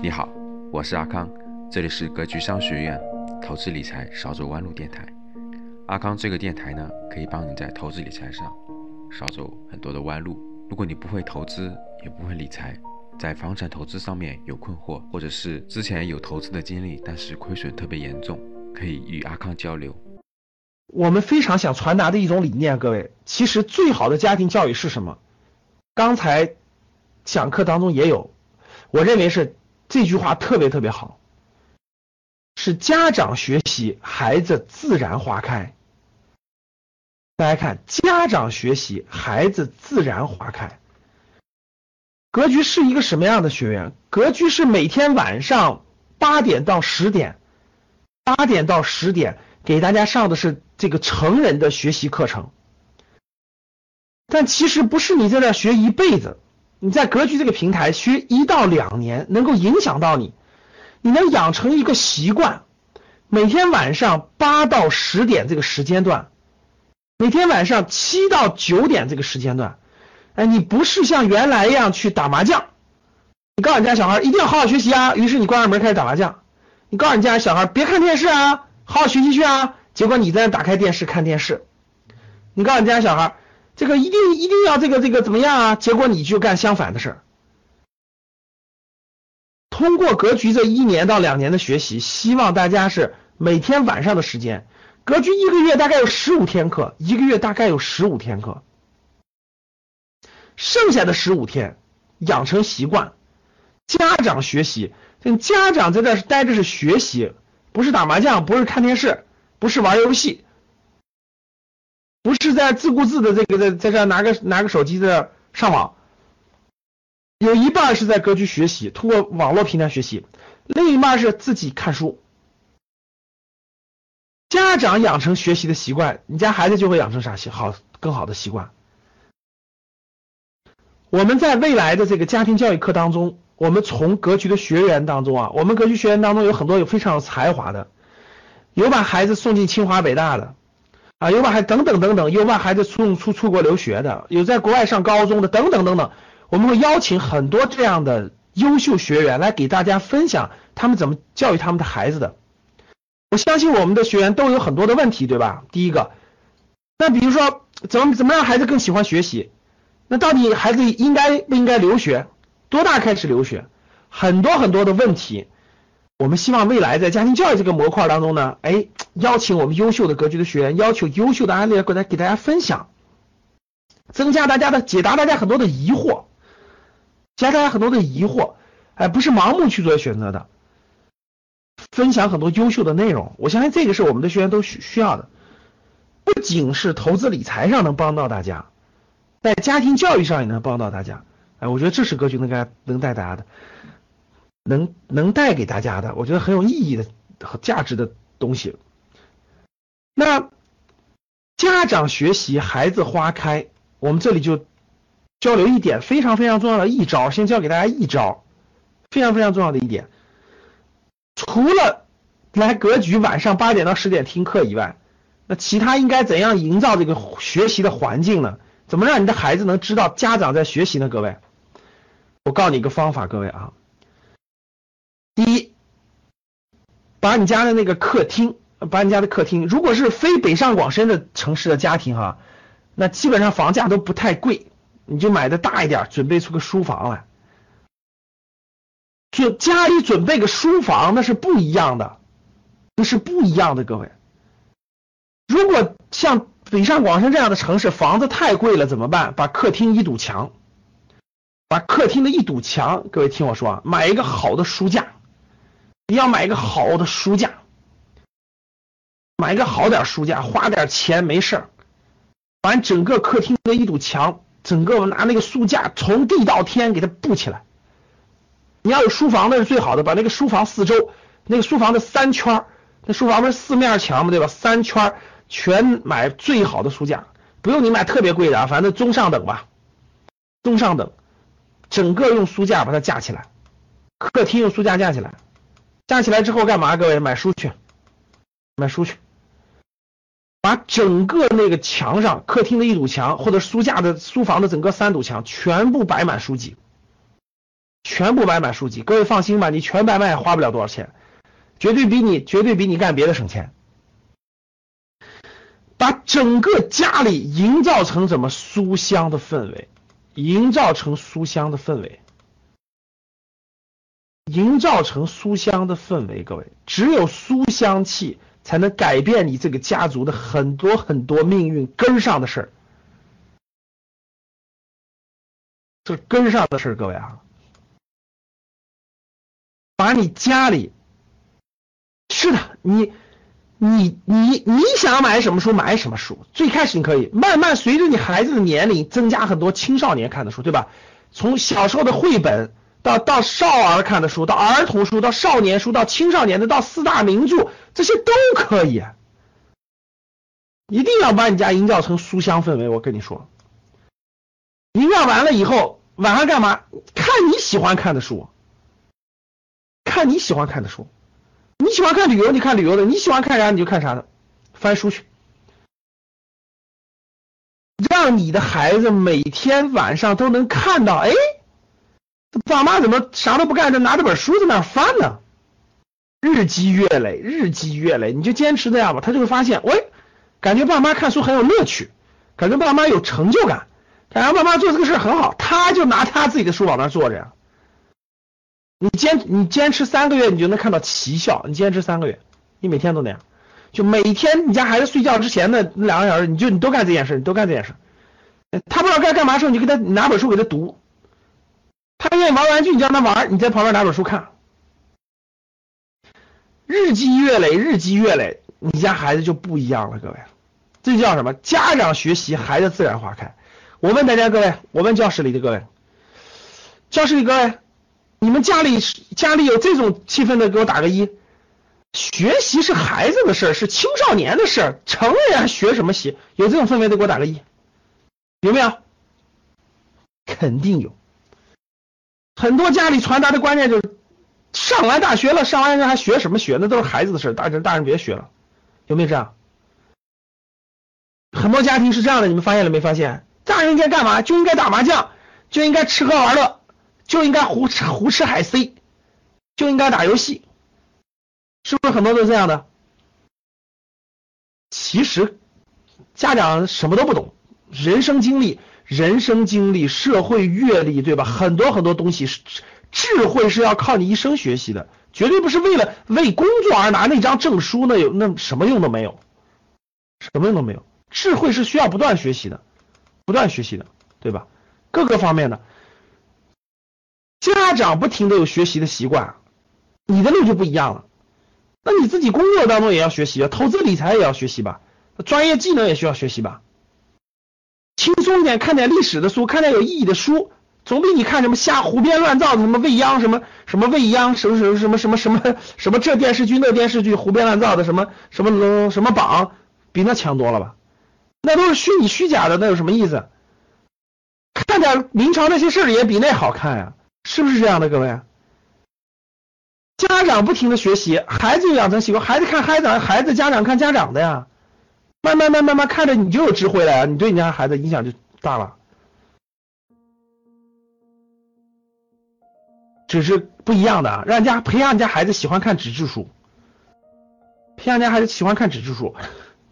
你好，我是阿康，这里是格局商学院投资理财少走弯路电台。阿康这个电台呢，可以帮你在投资理财上少走很多的弯路。如果你不会投资，也不会理财，在房产投资上面有困惑，或者是之前有投资的经历，但是亏损特别严重，可以与阿康交流。我们非常想传达的一种理念，各位，其实最好的家庭教育是什么？刚才讲课当中也有，我认为是这句话特别特别好，是家长学习，孩子自然花开。大家看，家长学习，孩子自然花开。格局是一个什么样的学员？格局是每天晚上八点到十点，八点到十点给大家上的是这个成人的学习课程。但其实不是你在那学一辈子，你在格局这个平台学一到两年，能够影响到你，你能养成一个习惯，每天晚上八到十点这个时间段，每天晚上七到九点这个时间段，哎，你不是像原来一样去打麻将，你告诉你家小孩一定要好好学习啊，于是你关上门开始打麻将，你告诉你家小孩别看电视啊，好好学习去啊，结果你在那打开电视看电视，你告诉你家小孩。这个一定一定要这个这个怎么样啊？结果你就干相反的事儿。通过格局这一年到两年的学习，希望大家是每天晚上的时间，格局一个月大概有十五天课，一个月大概有十五天课，剩下的十五天养成习惯，家长学习，这家长在这待着是学习，不是打麻将，不是看电视，不是玩游戏。不是在自顾自的这个在在这拿个拿个手机在上网，有一半是在格局学习，通过网络平台学习，另一半是自己看书。家长养成学习的习惯，你家孩子就会养成啥习好更好的习惯。我们在未来的这个家庭教育课当中，我们从格局的学员当中啊，我们格局学员当中有很多有非常有才华的，有把孩子送进清华北大的。啊，有把孩等等等等，有把孩子送出出国留学的，有在国外上高中的，等等等等。我们会邀请很多这样的优秀学员来给大家分享他们怎么教育他们的孩子的。我相信我们的学员都有很多的问题，对吧？第一个，那比如说怎么怎么让孩子更喜欢学习？那到底孩子应该不应该留学？多大开始留学？很多很多的问题。我们希望未来在家庭教育这个模块当中呢，哎，邀请我们优秀的格局的学员，要求优秀的案例过来给大家分享，增加大家的解答大家很多的疑惑，加大家很多的疑惑，哎，不是盲目去做选择的，分享很多优秀的内容，我相信这个是我们的学员都需需要的，不仅是投资理财上能帮到大家，在家庭教育上也能帮到大家，哎，我觉得这是格局能给能带大家的。能能带给大家的，我觉得很有意义的和价值的东西。那家长学习，孩子花开，我们这里就交流一点非常非常重要的一招，先教给大家一招，非常非常重要的一点。除了来格局晚上八点到十点听课以外，那其他应该怎样营造这个学习的环境呢？怎么让你的孩子能知道家长在学习呢？各位，我告诉你一个方法，各位啊。第一，把你家的那个客厅，把你家的客厅，如果是非北上广深的城市的家庭哈，那基本上房价都不太贵，你就买的大一点，准备出个书房来。就家里准备个书房，那是不一样的，那是不一样的，各位。如果像北上广深这样的城市，房子太贵了，怎么办？把客厅一堵墙，把客厅的一堵墙，各位听我说啊，买一个好的书架。你要买一个好的书架，买一个好点书架，花点钱没事儿，把整个客厅的一堵墙，整个拿那个书架从地到天给它布起来。你要有书房那是最好的，把那个书房四周那个书房的三圈那书房不是四面墙嘛，对吧？三圈全买最好的书架，不用你买特别贵的啊，反正中上等吧，中上等，整个用书架把它架起来，客厅用书架架起来。架起来之后干嘛？各位买书去，买书去，把整个那个墙上，客厅的一堵墙，或者书架的书房的整个三堵墙，全部摆满书籍，全部摆满书籍。各位放心吧，你全白卖花不了多少钱，绝对比你绝对比你干别的省钱。把整个家里营造成怎么书香的氛围，营造成书香的氛围，营造成书香的氛围。各位，只有书香气才能改变你这个家族的很多很多命运根上的事儿。这根上的事儿，各位啊，把你家里是的，你。你你你想买什么书买什么书，最开始你可以慢慢随着你孩子的年龄增加很多青少年看的书，对吧？从小时候的绘本到到少儿看的书，到儿童书，到少年书，到青少年的，到四大名著，这些都可以。一定要把你家营造成书香氛围，我跟你说，营造完了以后，晚上干嘛？看你喜欢看的书，看你喜欢看的书。你喜欢看旅游，你看旅游的；你喜欢看啥，你就看啥的。翻书去，让你的孩子每天晚上都能看到，哎，爸妈怎么啥都不干，就拿着本书在那翻呢？日积月累，日积月累，你就坚持这样吧，他就会发现，喂，感觉爸妈看书很有乐趣，感觉爸妈有成就感，感觉爸妈做这个事很好，他就拿他自己的书往那坐着呀。你坚你坚持三个月，你就能看到奇效。你坚持三个月，你每天都那样，就每天你家孩子睡觉之前的两个小时，你就你都干这件事，你都干这件事。他不知道该干嘛时候，你给他拿本书给他读。他愿意玩玩具，你叫他玩，你在旁边拿本书看。日积月累，日积月累，你家孩子就不一样了，各位。这叫什么？家长学习，孩子自然花开。我问大家各位，我问教室里的各位，教室里各位。你们家里家里有这种气氛的，给我打个一。学习是孩子的事儿，是青少年的事儿，成人还学什么习？有这种氛围的，给我打个一。有没有？肯定有。很多家里传达的观念就是，上完大学了，上完人还学什么学？那都是孩子的事，大人大人别学了。有没有这样？很多家庭是这样的，你们发现了没发现？大人应该干嘛？就应该打麻将，就应该吃喝玩乐。就应该胡吃胡吃海塞，就应该打游戏，是不是很多都是这样的？其实家长什么都不懂，人生经历、人生经历、社会阅历，对吧？很多很多东西是智慧是要靠你一生学习的，绝对不是为了为工作而拿那张证书，那有那什么用都没有，什么用都没有。智慧是需要不断学习的，不断学习的，对吧？各个方面的。家长不停的有学习的习惯，你的路就不一样了。那你自己工作当中也要学习啊，投资理财也要学习吧，专业技能也需要学习吧。轻松一点，看点历史的书，看点有意义的书，总比你看什么瞎胡编乱造的什么未央什么什么未央什么什么什么什么什么什么这电视剧那电视剧胡编乱造的什么什么什么榜，比那强多了吧？那都是虚拟虚假的，那有什么意思？看点明朝那些事儿也比那好看呀。是不是这样的，各位？家长不停的学习，孩子养成习惯，孩子看孩子，孩子家长看家长的呀，慢慢慢慢慢看着你就有智慧了，你对你家孩子影响就大了。只是不一样的，让家培养你家孩子喜欢看纸质书，培养家孩子喜欢看纸质书，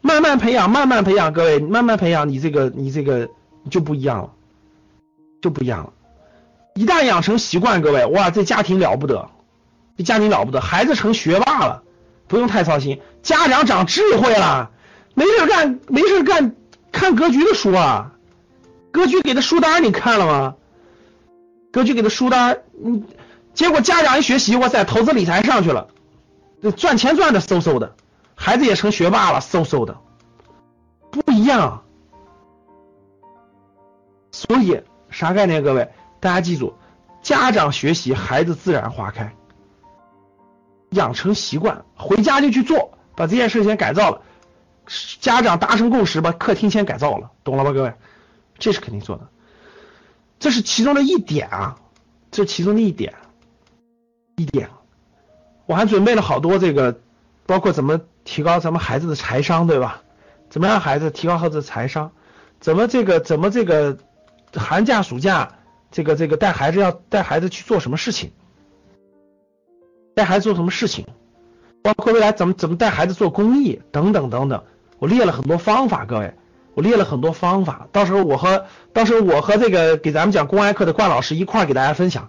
慢慢培养，慢慢培养，各位慢慢培养，你这个你这个就不一样了，就不一样了。一旦养成习惯，各位，哇，这家庭了不得，这家庭了不得，孩子成学霸了，不用太操心，家长长智慧了，没事干，没事干，看格局的书啊，格局给的书单你看了吗？格局给的书单，嗯，结果家长一学习，哇塞，投资理财上去了，赚钱赚的嗖嗖的，孩子也成学霸了，嗖嗖的，不一样，所以啥概念，各位？大家记住，家长学习，孩子自然花开。养成习惯，回家就去做，把这件事先改造了。家长达成共识，把客厅先改造了，懂了吧，各位？这是肯定做的，这是其中的一点啊，这是其中的一点，一点。我还准备了好多这个，包括怎么提高咱们孩子的财商，对吧？怎么让孩子提高孩子的财商？怎么这个？怎么这个？寒假暑假？这个这个带孩子要带孩子去做什么事情，带孩子做什么事情，包括未来怎么怎么带孩子做公益等等等等，我列了很多方法，各位，我列了很多方法，到时候我和到时候我和这个给咱们讲公开课的冠老师一块儿给大家分享，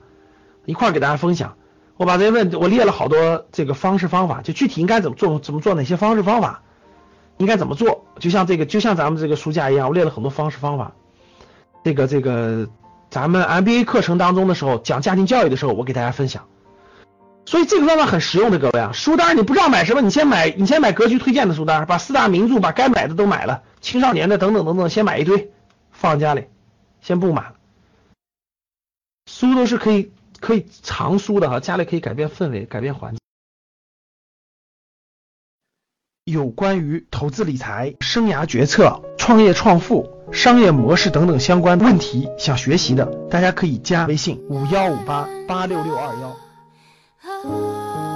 一块儿给大家分享，我把这些问我列了好多这个方式方法，就具体应该怎么做怎么做哪些方式方法。应该怎么做？就像这个，就像咱们这个书架一样，我列了很多方式方法。这个这个，咱们 MBA 课程当中的时候讲家庭教育的时候，我给大家分享。所以这个方法很实用的，各位啊，书单你不知道买什么，你先买，你先买格局推荐的书单，把四大名著，把该买的都买了，青少年的等等等等，先买一堆放家里，先不买。书都是可以可以藏书的哈，家里可以改变氛围，改变环境。有关于投资理财、生涯决策、创业创富、商业模式等等相关问题，想学习的，大家可以加微信五幺五八八六六二幺。啊。